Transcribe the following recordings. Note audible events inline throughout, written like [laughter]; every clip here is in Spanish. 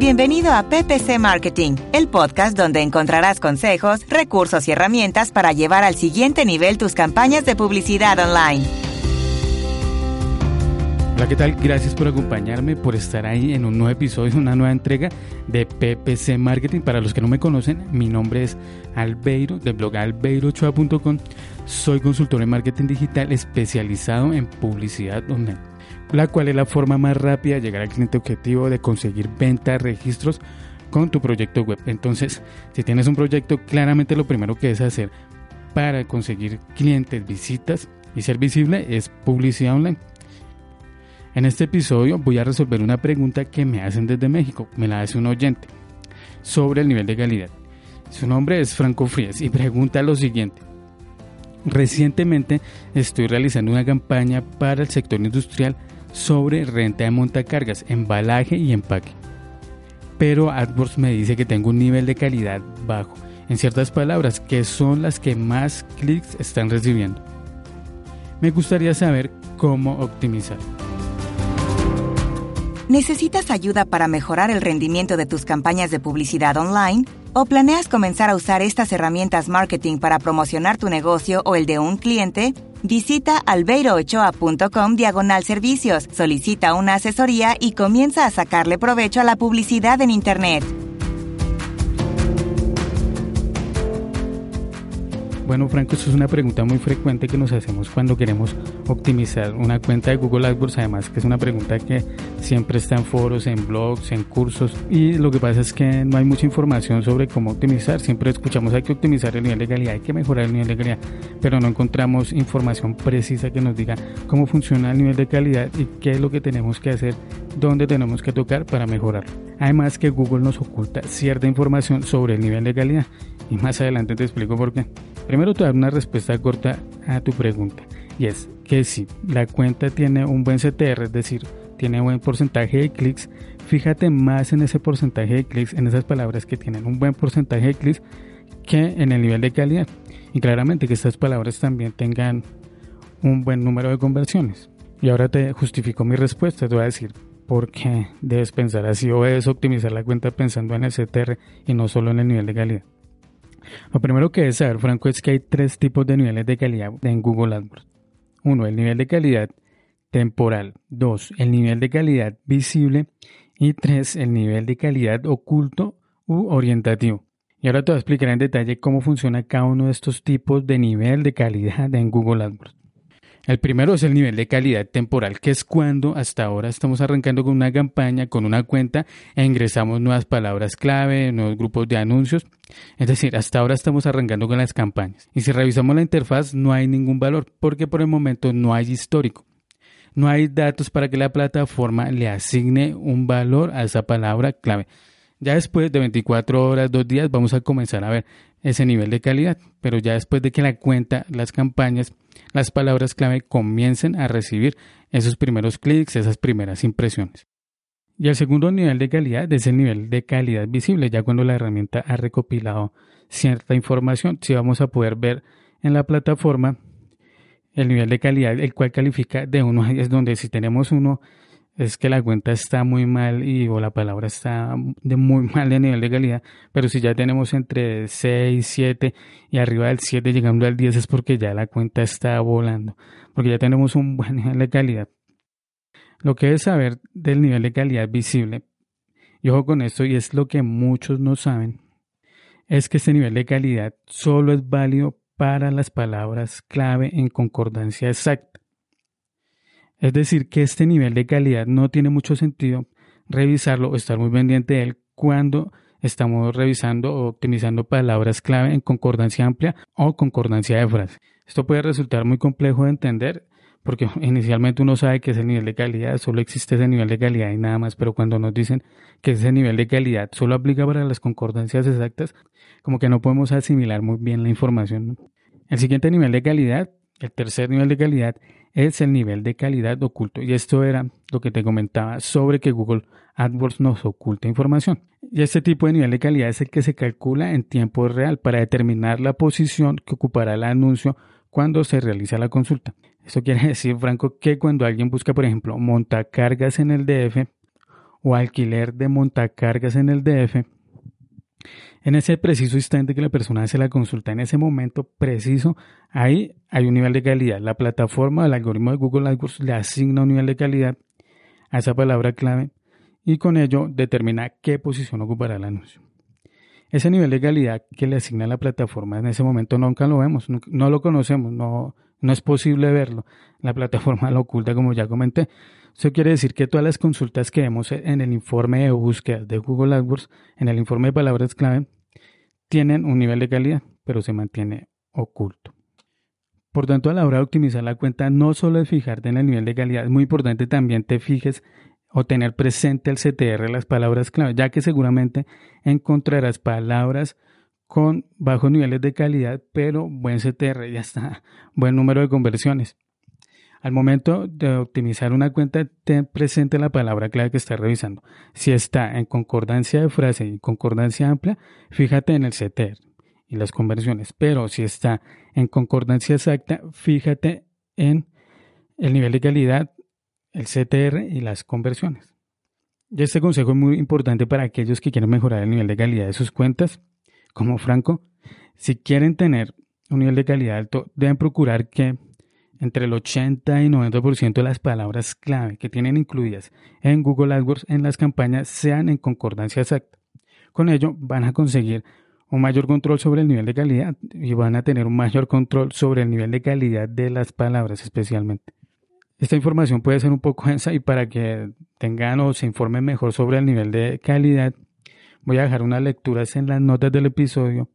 Bienvenido a PPC Marketing, el podcast donde encontrarás consejos, recursos y herramientas para llevar al siguiente nivel tus campañas de publicidad online. Hola, ¿qué tal? Gracias por acompañarme, por estar ahí en un nuevo episodio, una nueva entrega de PPC Marketing. Para los que no me conocen, mi nombre es Albeiro, del blog albeirochoa.com. Soy consultor en marketing digital especializado en publicidad online la cual es la forma más rápida de llegar al cliente objetivo, de conseguir ventas, registros con tu proyecto web. Entonces, si tienes un proyecto, claramente lo primero que debes hacer para conseguir clientes, visitas y ser visible es publicidad online. En este episodio voy a resolver una pregunta que me hacen desde México, me la hace un oyente, sobre el nivel de calidad. Su nombre es Franco Frías y pregunta lo siguiente. Recientemente estoy realizando una campaña para el sector industrial sobre renta de montacargas, embalaje y empaque. Pero AdWords me dice que tengo un nivel de calidad bajo. En ciertas palabras, que son las que más clics están recibiendo. Me gustaría saber cómo optimizar. ¿Necesitas ayuda para mejorar el rendimiento de tus campañas de publicidad online? ¿O planeas comenzar a usar estas herramientas marketing para promocionar tu negocio o el de un cliente? Visita albeirochoa.com diagonal servicios, solicita una asesoría y comienza a sacarle provecho a la publicidad en Internet. Bueno, Franco, esto es una pregunta muy frecuente que nos hacemos cuando queremos optimizar una cuenta de Google AdWords, además que es una pregunta que siempre está en foros, en blogs, en cursos y lo que pasa es que no hay mucha información sobre cómo optimizar. Siempre escuchamos hay que optimizar el nivel de calidad, hay que mejorar el nivel de calidad, pero no encontramos información precisa que nos diga cómo funciona el nivel de calidad y qué es lo que tenemos que hacer, dónde tenemos que tocar para mejorarlo. Además que Google nos oculta cierta información sobre el nivel de calidad y más adelante te explico por qué. Primero te dar una respuesta corta a tu pregunta y es que si la cuenta tiene un buen CTR, es decir, tiene un buen porcentaje de clics, fíjate más en ese porcentaje de clics, en esas palabras que tienen un buen porcentaje de clics que en el nivel de calidad. Y claramente que estas palabras también tengan un buen número de conversiones. Y ahora te justifico mi respuesta, te voy a decir por qué debes pensar así o debes optimizar la cuenta pensando en el CTR y no solo en el nivel de calidad. Lo primero que debes saber, Franco, es que hay tres tipos de niveles de calidad en Google AdWords. Uno, el nivel de calidad temporal. Dos, el nivel de calidad visible. Y tres, el nivel de calidad oculto u orientativo. Y ahora te voy a explicar en detalle cómo funciona cada uno de estos tipos de nivel de calidad en Google AdWords. El primero es el nivel de calidad temporal, que es cuando hasta ahora estamos arrancando con una campaña, con una cuenta e ingresamos nuevas palabras clave, nuevos grupos de anuncios. Es decir, hasta ahora estamos arrancando con las campañas. Y si revisamos la interfaz no hay ningún valor, porque por el momento no hay histórico. No hay datos para que la plataforma le asigne un valor a esa palabra clave. Ya después de 24 horas, dos días, vamos a comenzar a ver ese nivel de calidad, pero ya después de que la cuenta, las campañas, las palabras clave comiencen a recibir esos primeros clics, esas primeras impresiones. Y el segundo nivel de calidad es el nivel de calidad visible, ya cuando la herramienta ha recopilado cierta información, si vamos a poder ver en la plataforma el nivel de calidad, el cual califica de 1 a 10, donde si tenemos uno es que la cuenta está muy mal y o la palabra está de muy [laughs] mal de nivel de calidad, pero si ya tenemos entre 6, 7 y arriba del 7 llegando al 10 es porque ya la cuenta está volando, porque ya tenemos un buen [laughs] nivel de calidad. Lo que es saber del nivel de calidad visible, y ojo con esto, y es lo que muchos no saben, es que este nivel de calidad solo es válido para las palabras clave en concordancia exacta. Es decir, que este nivel de calidad no tiene mucho sentido revisarlo o estar muy pendiente de él cuando estamos revisando o optimizando palabras clave en concordancia amplia o concordancia de frase. Esto puede resultar muy complejo de entender porque [laughs] inicialmente uno sabe que ese nivel de calidad, solo existe ese nivel de calidad y nada más, pero cuando nos dicen que ese nivel de calidad solo aplica para las concordancias exactas, como que no podemos asimilar muy bien la información. El siguiente nivel de calidad, el tercer nivel de calidad, es el nivel de calidad oculto. Y esto era lo que te comentaba sobre que Google AdWords nos oculta información. Y este tipo de nivel de calidad es el que se calcula en tiempo real para determinar la posición que ocupará el anuncio cuando se realiza la consulta. Esto quiere [laughs] decir, Franco, que cuando alguien busca, por ejemplo, montacargas en el DF o alquiler de montacargas en el DF, en ese preciso instante que la persona hace la consulta, en ese momento preciso, ahí hay un nivel de calidad. La plataforma, el algoritmo de Google AdWords le asigna un nivel de calidad a esa palabra clave y con ello determina qué posición ocupará el anuncio. Ese nivel de calidad que le asigna la plataforma en ese momento nunca lo vemos, no lo conocemos, no, no es posible verlo. La plataforma lo oculta como ya comenté. Eso quiere decir que todas las consultas que vemos en el informe de búsqueda de Google AdWords, en el informe de palabras clave, tienen un nivel de calidad, pero se mantiene oculto. Por tanto, a la hora de optimizar la cuenta, no solo es fijarte en el nivel de calidad, es muy importante también te fijes o tener presente el CTR, las palabras clave, ya que seguramente encontrarás palabras con bajos niveles de calidad, pero buen CTR, ya está, [laughs] buen número de conversiones. Al momento de optimizar una cuenta, ten presente la palabra clave que estás revisando. Si está en concordancia de frase y concordancia amplia, fíjate en el CTR y las conversiones. Pero si está en concordancia exacta, fíjate en el nivel de calidad, el CTR y las conversiones. Y este consejo es muy importante para aquellos que quieren mejorar el nivel de calidad de sus cuentas. Como Franco, si quieren tener un nivel de calidad alto, deben procurar que entre el 80 y 90% de las palabras clave que tienen incluidas en Google AdWords en las campañas sean en concordancia exacta. Con ello van a conseguir un mayor control sobre el nivel de calidad y van a tener un mayor control sobre el nivel de calidad de las palabras especialmente. Esta información puede ser un poco densa y para que tengan o se informen mejor sobre el nivel de calidad, voy a dejar unas lecturas en las notas del episodio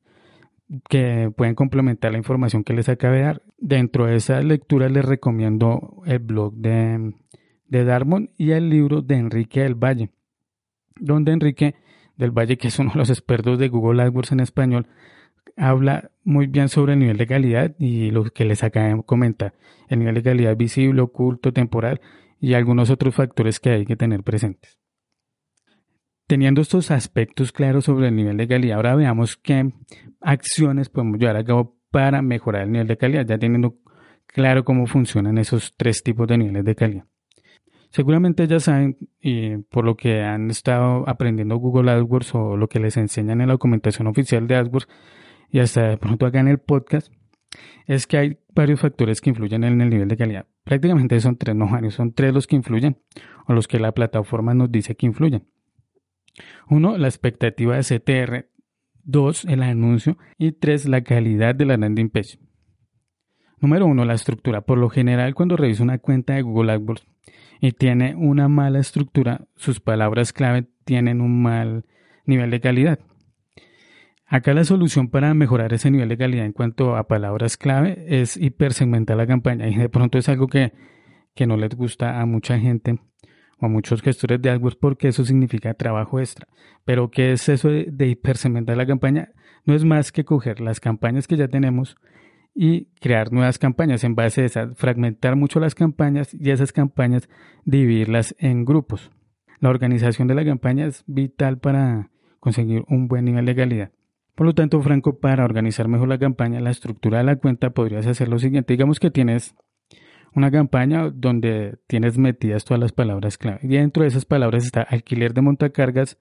que pueden complementar la información que les acabé de dar. Dentro de esa lectura les recomiendo el blog de, de Darmon y el libro de Enrique del Valle, donde Enrique del Valle, que es uno de los expertos de Google AdWords en español, habla muy bien sobre el nivel de calidad y lo que les acabé de comentar, el nivel de calidad visible, oculto, temporal y algunos otros factores que hay que tener presentes. Teniendo estos aspectos claros sobre el nivel de calidad, ahora veamos qué acciones podemos llevar a cabo para mejorar el nivel de calidad, ya teniendo claro cómo funcionan esos tres tipos de niveles de calidad. Seguramente ya saben, y por lo que han estado aprendiendo Google AdWords o lo que les enseñan en la documentación oficial de AdWords y hasta de pronto acá en el podcast, es que hay varios factores que influyen en el nivel de calidad. Prácticamente son tres, no varios, son tres los que influyen o los que la plataforma nos dice que influyen. Uno, la expectativa de CTR. Dos, el anuncio. Y tres, la calidad de la landing page. Número uno, la estructura. Por lo general, cuando reviso una cuenta de Google AdWords y tiene una mala estructura, sus palabras clave tienen un mal nivel de calidad. Acá la solución para mejorar ese nivel de calidad en cuanto a palabras clave es hipersegmentar la campaña y de pronto es algo que, que no les gusta a mucha gente o a muchos gestores de AdWords porque eso significa trabajo extra. Pero ¿qué es eso de, de hipersegmentar la campaña? No es más que coger las campañas que ya tenemos y crear nuevas campañas en base a esas, fragmentar mucho las campañas y esas campañas dividirlas en grupos. La organización de la campaña es vital para conseguir un buen nivel de calidad. Por lo tanto, Franco, para organizar mejor la campaña, la estructura de la cuenta, podrías hacer lo siguiente. Digamos que tienes una campaña donde tienes metidas todas las palabras clave. Y dentro de esas palabras está alquiler de montacargas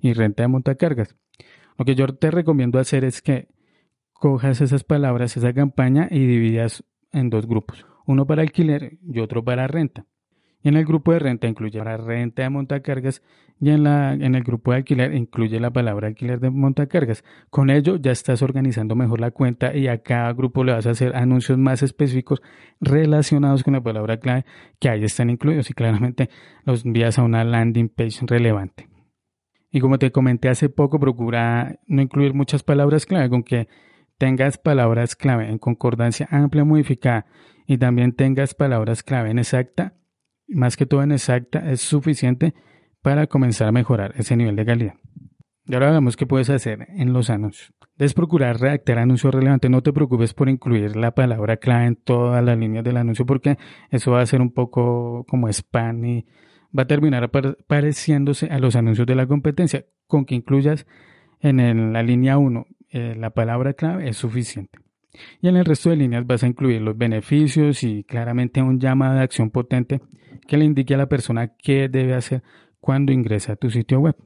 y renta de montacargas. Lo que yo te recomiendo hacer es que cojas esas palabras, esa campaña y dividas en dos grupos. Uno para alquiler y otro para renta. Y en el grupo de renta incluye para renta de montacargas y en, la, en el grupo de alquiler incluye la palabra alquiler de montacargas. Con ello ya estás organizando mejor la cuenta y a cada grupo le vas a hacer anuncios más específicos relacionados con la palabra clave que ahí están incluidos y claramente los envías a una landing page relevante. Y como te comenté hace poco, procura no incluir muchas palabras clave, con que tengas palabras clave en concordancia amplia modificada y también tengas palabras clave en exacta más que todo en exacta, es suficiente para comenzar a mejorar ese nivel de calidad. Y ahora veamos qué puedes hacer en los anuncios. Debes procurar redactar anuncios relevantes. No te preocupes por incluir la palabra clave en todas las líneas del anuncio porque eso va a ser un poco como spam y va a terminar pareciéndose a los anuncios de la competencia. Con que incluyas en la línea 1 eh, la palabra clave es suficiente. Y en el resto de líneas vas a incluir los beneficios y claramente un llamado de acción potente que le indique a la persona qué debe hacer cuando ingresa a tu sitio web.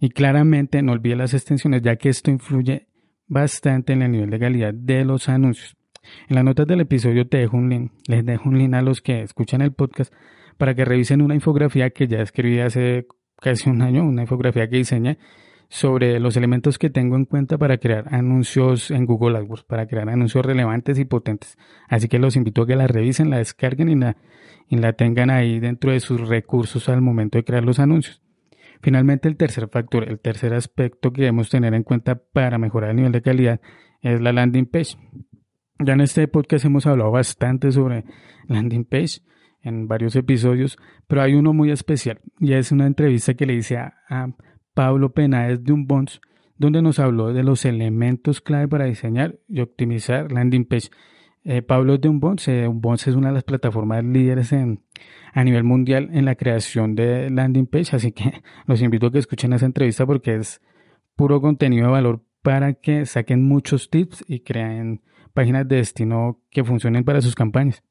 Y claramente no olvides las extensiones ya que esto influye bastante en el nivel de calidad de los anuncios. En las notas del episodio te dejo un link, les dejo un link a los que escuchan el podcast para que revisen una infografía que ya escribí hace casi un año, una infografía que diseñé sobre los elementos que tengo en cuenta para crear anuncios en Google AdWords, para crear anuncios relevantes y potentes. Así que los invito a que la revisen, la descarguen y la, y la tengan ahí dentro de sus recursos al momento de crear los anuncios. Finalmente, el tercer factor, el tercer aspecto que debemos tener en cuenta para mejorar el nivel de calidad es la landing page. Ya en este podcast hemos hablado bastante sobre landing page en varios episodios, pero hay uno muy especial y es una entrevista que le hice a, Pablo Penaez de un Bonds, donde nos habló de los elementos clave para diseñar y optimizar landing page. Eh, Pablo de Unbox, eh, es una de las plataformas líderes en, a nivel mundial en la creación de landing page, así que [laughs] los invito a que escuchen esa entrevista porque es puro contenido de valor para que saquen muchos tips y creen páginas de destino que funcionen para sus campañas.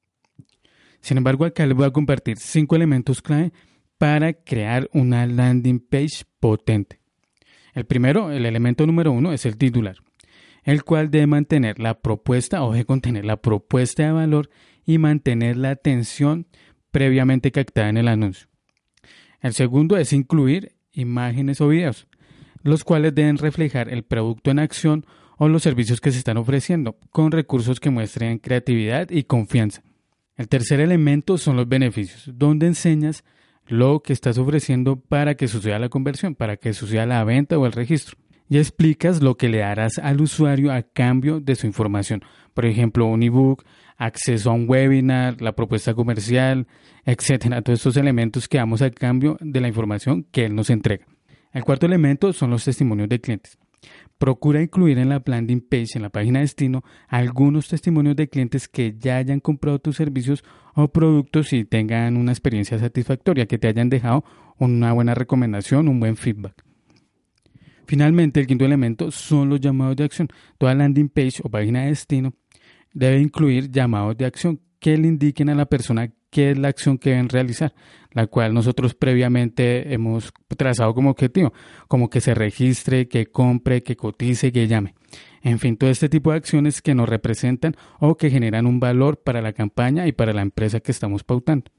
Sin embargo, acá les voy a compartir cinco elementos clave para crear una landing page potente. El primero, el elemento número uno, es el titular el cual debe mantener la propuesta o debe contener la propuesta de valor y mantener la atención previamente captada en el anuncio. El segundo es incluir imágenes o videos, los cuales deben reflejar el producto en acción o los servicios que se están ofreciendo, con recursos que muestren creatividad y confianza. El tercer elemento son los beneficios, donde enseñas lo que estás ofreciendo para que suceda la conversión, para que suceda la venta o el registro y explicas lo que le darás al usuario a cambio de su información. Por ejemplo, un ebook, acceso a un webinar, la propuesta comercial, etcétera. Todos estos elementos que damos a cambio de la información que él nos entrega. El cuarto elemento son los testimonios de clientes. Procura incluir en la landing page, en la página de destino, algunos testimonios de clientes que ya hayan comprado tus servicios o productos y tengan una experiencia satisfactoria, que te hayan dejado una buena recomendación, un buen feedback. Finalmente, el quinto elemento son los llamados de acción. Toda landing page o página de destino debe incluir llamados de acción que le indiquen a la persona qué es la acción que deben realizar, la cual nosotros previamente hemos trazado como objetivo, como que se registre, que compre, que cotice, que llame. En fin, todo este tipo de acciones que nos representan o que generan un valor para la campaña y para la empresa que estamos pautando.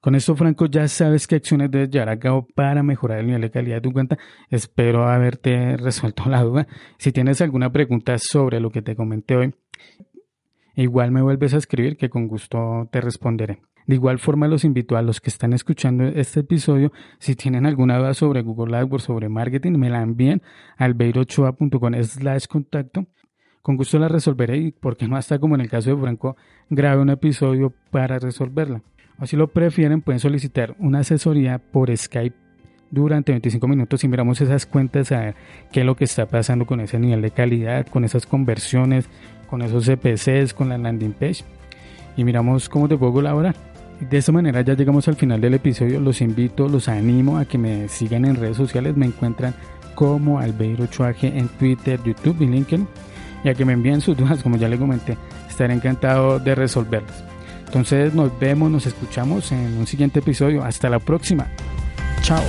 Con esto, Franco, ya sabes qué acciones debes llevar a cabo para mejorar el nivel de calidad de tu cuenta. Espero haberte resuelto [laughs] la duda. Si tienes alguna pregunta sobre lo que te comenté hoy, igual me vuelves a escribir que con gusto te responderé. De igual forma, los invito a los que están escuchando este episodio, si tienen alguna duda sobre Google AdWords, sobre marketing, me la envíen al beirochoa.com slash contacto. Con gusto la resolveré y, porque no hasta como en el caso de Franco, grabe un episodio para resolverla o si lo prefieren pueden solicitar una asesoría por Skype durante 25 minutos y miramos esas cuentas a ver qué es lo que está pasando con ese nivel de calidad, con esas conversiones, con esos CPCs, con la landing page y miramos cómo te puedo colaborar. De esta manera ya llegamos al final del episodio. Los invito, los animo a que me sigan en redes sociales. Me encuentran como Albeiro Chuaje en Twitter, YouTube y LinkedIn. Y a que me envíen sus dudas, como ya les comenté. Estaré encantado de resolverlas. Entonces nos vemos, nos escuchamos en un siguiente episodio. Hasta la próxima. Chao.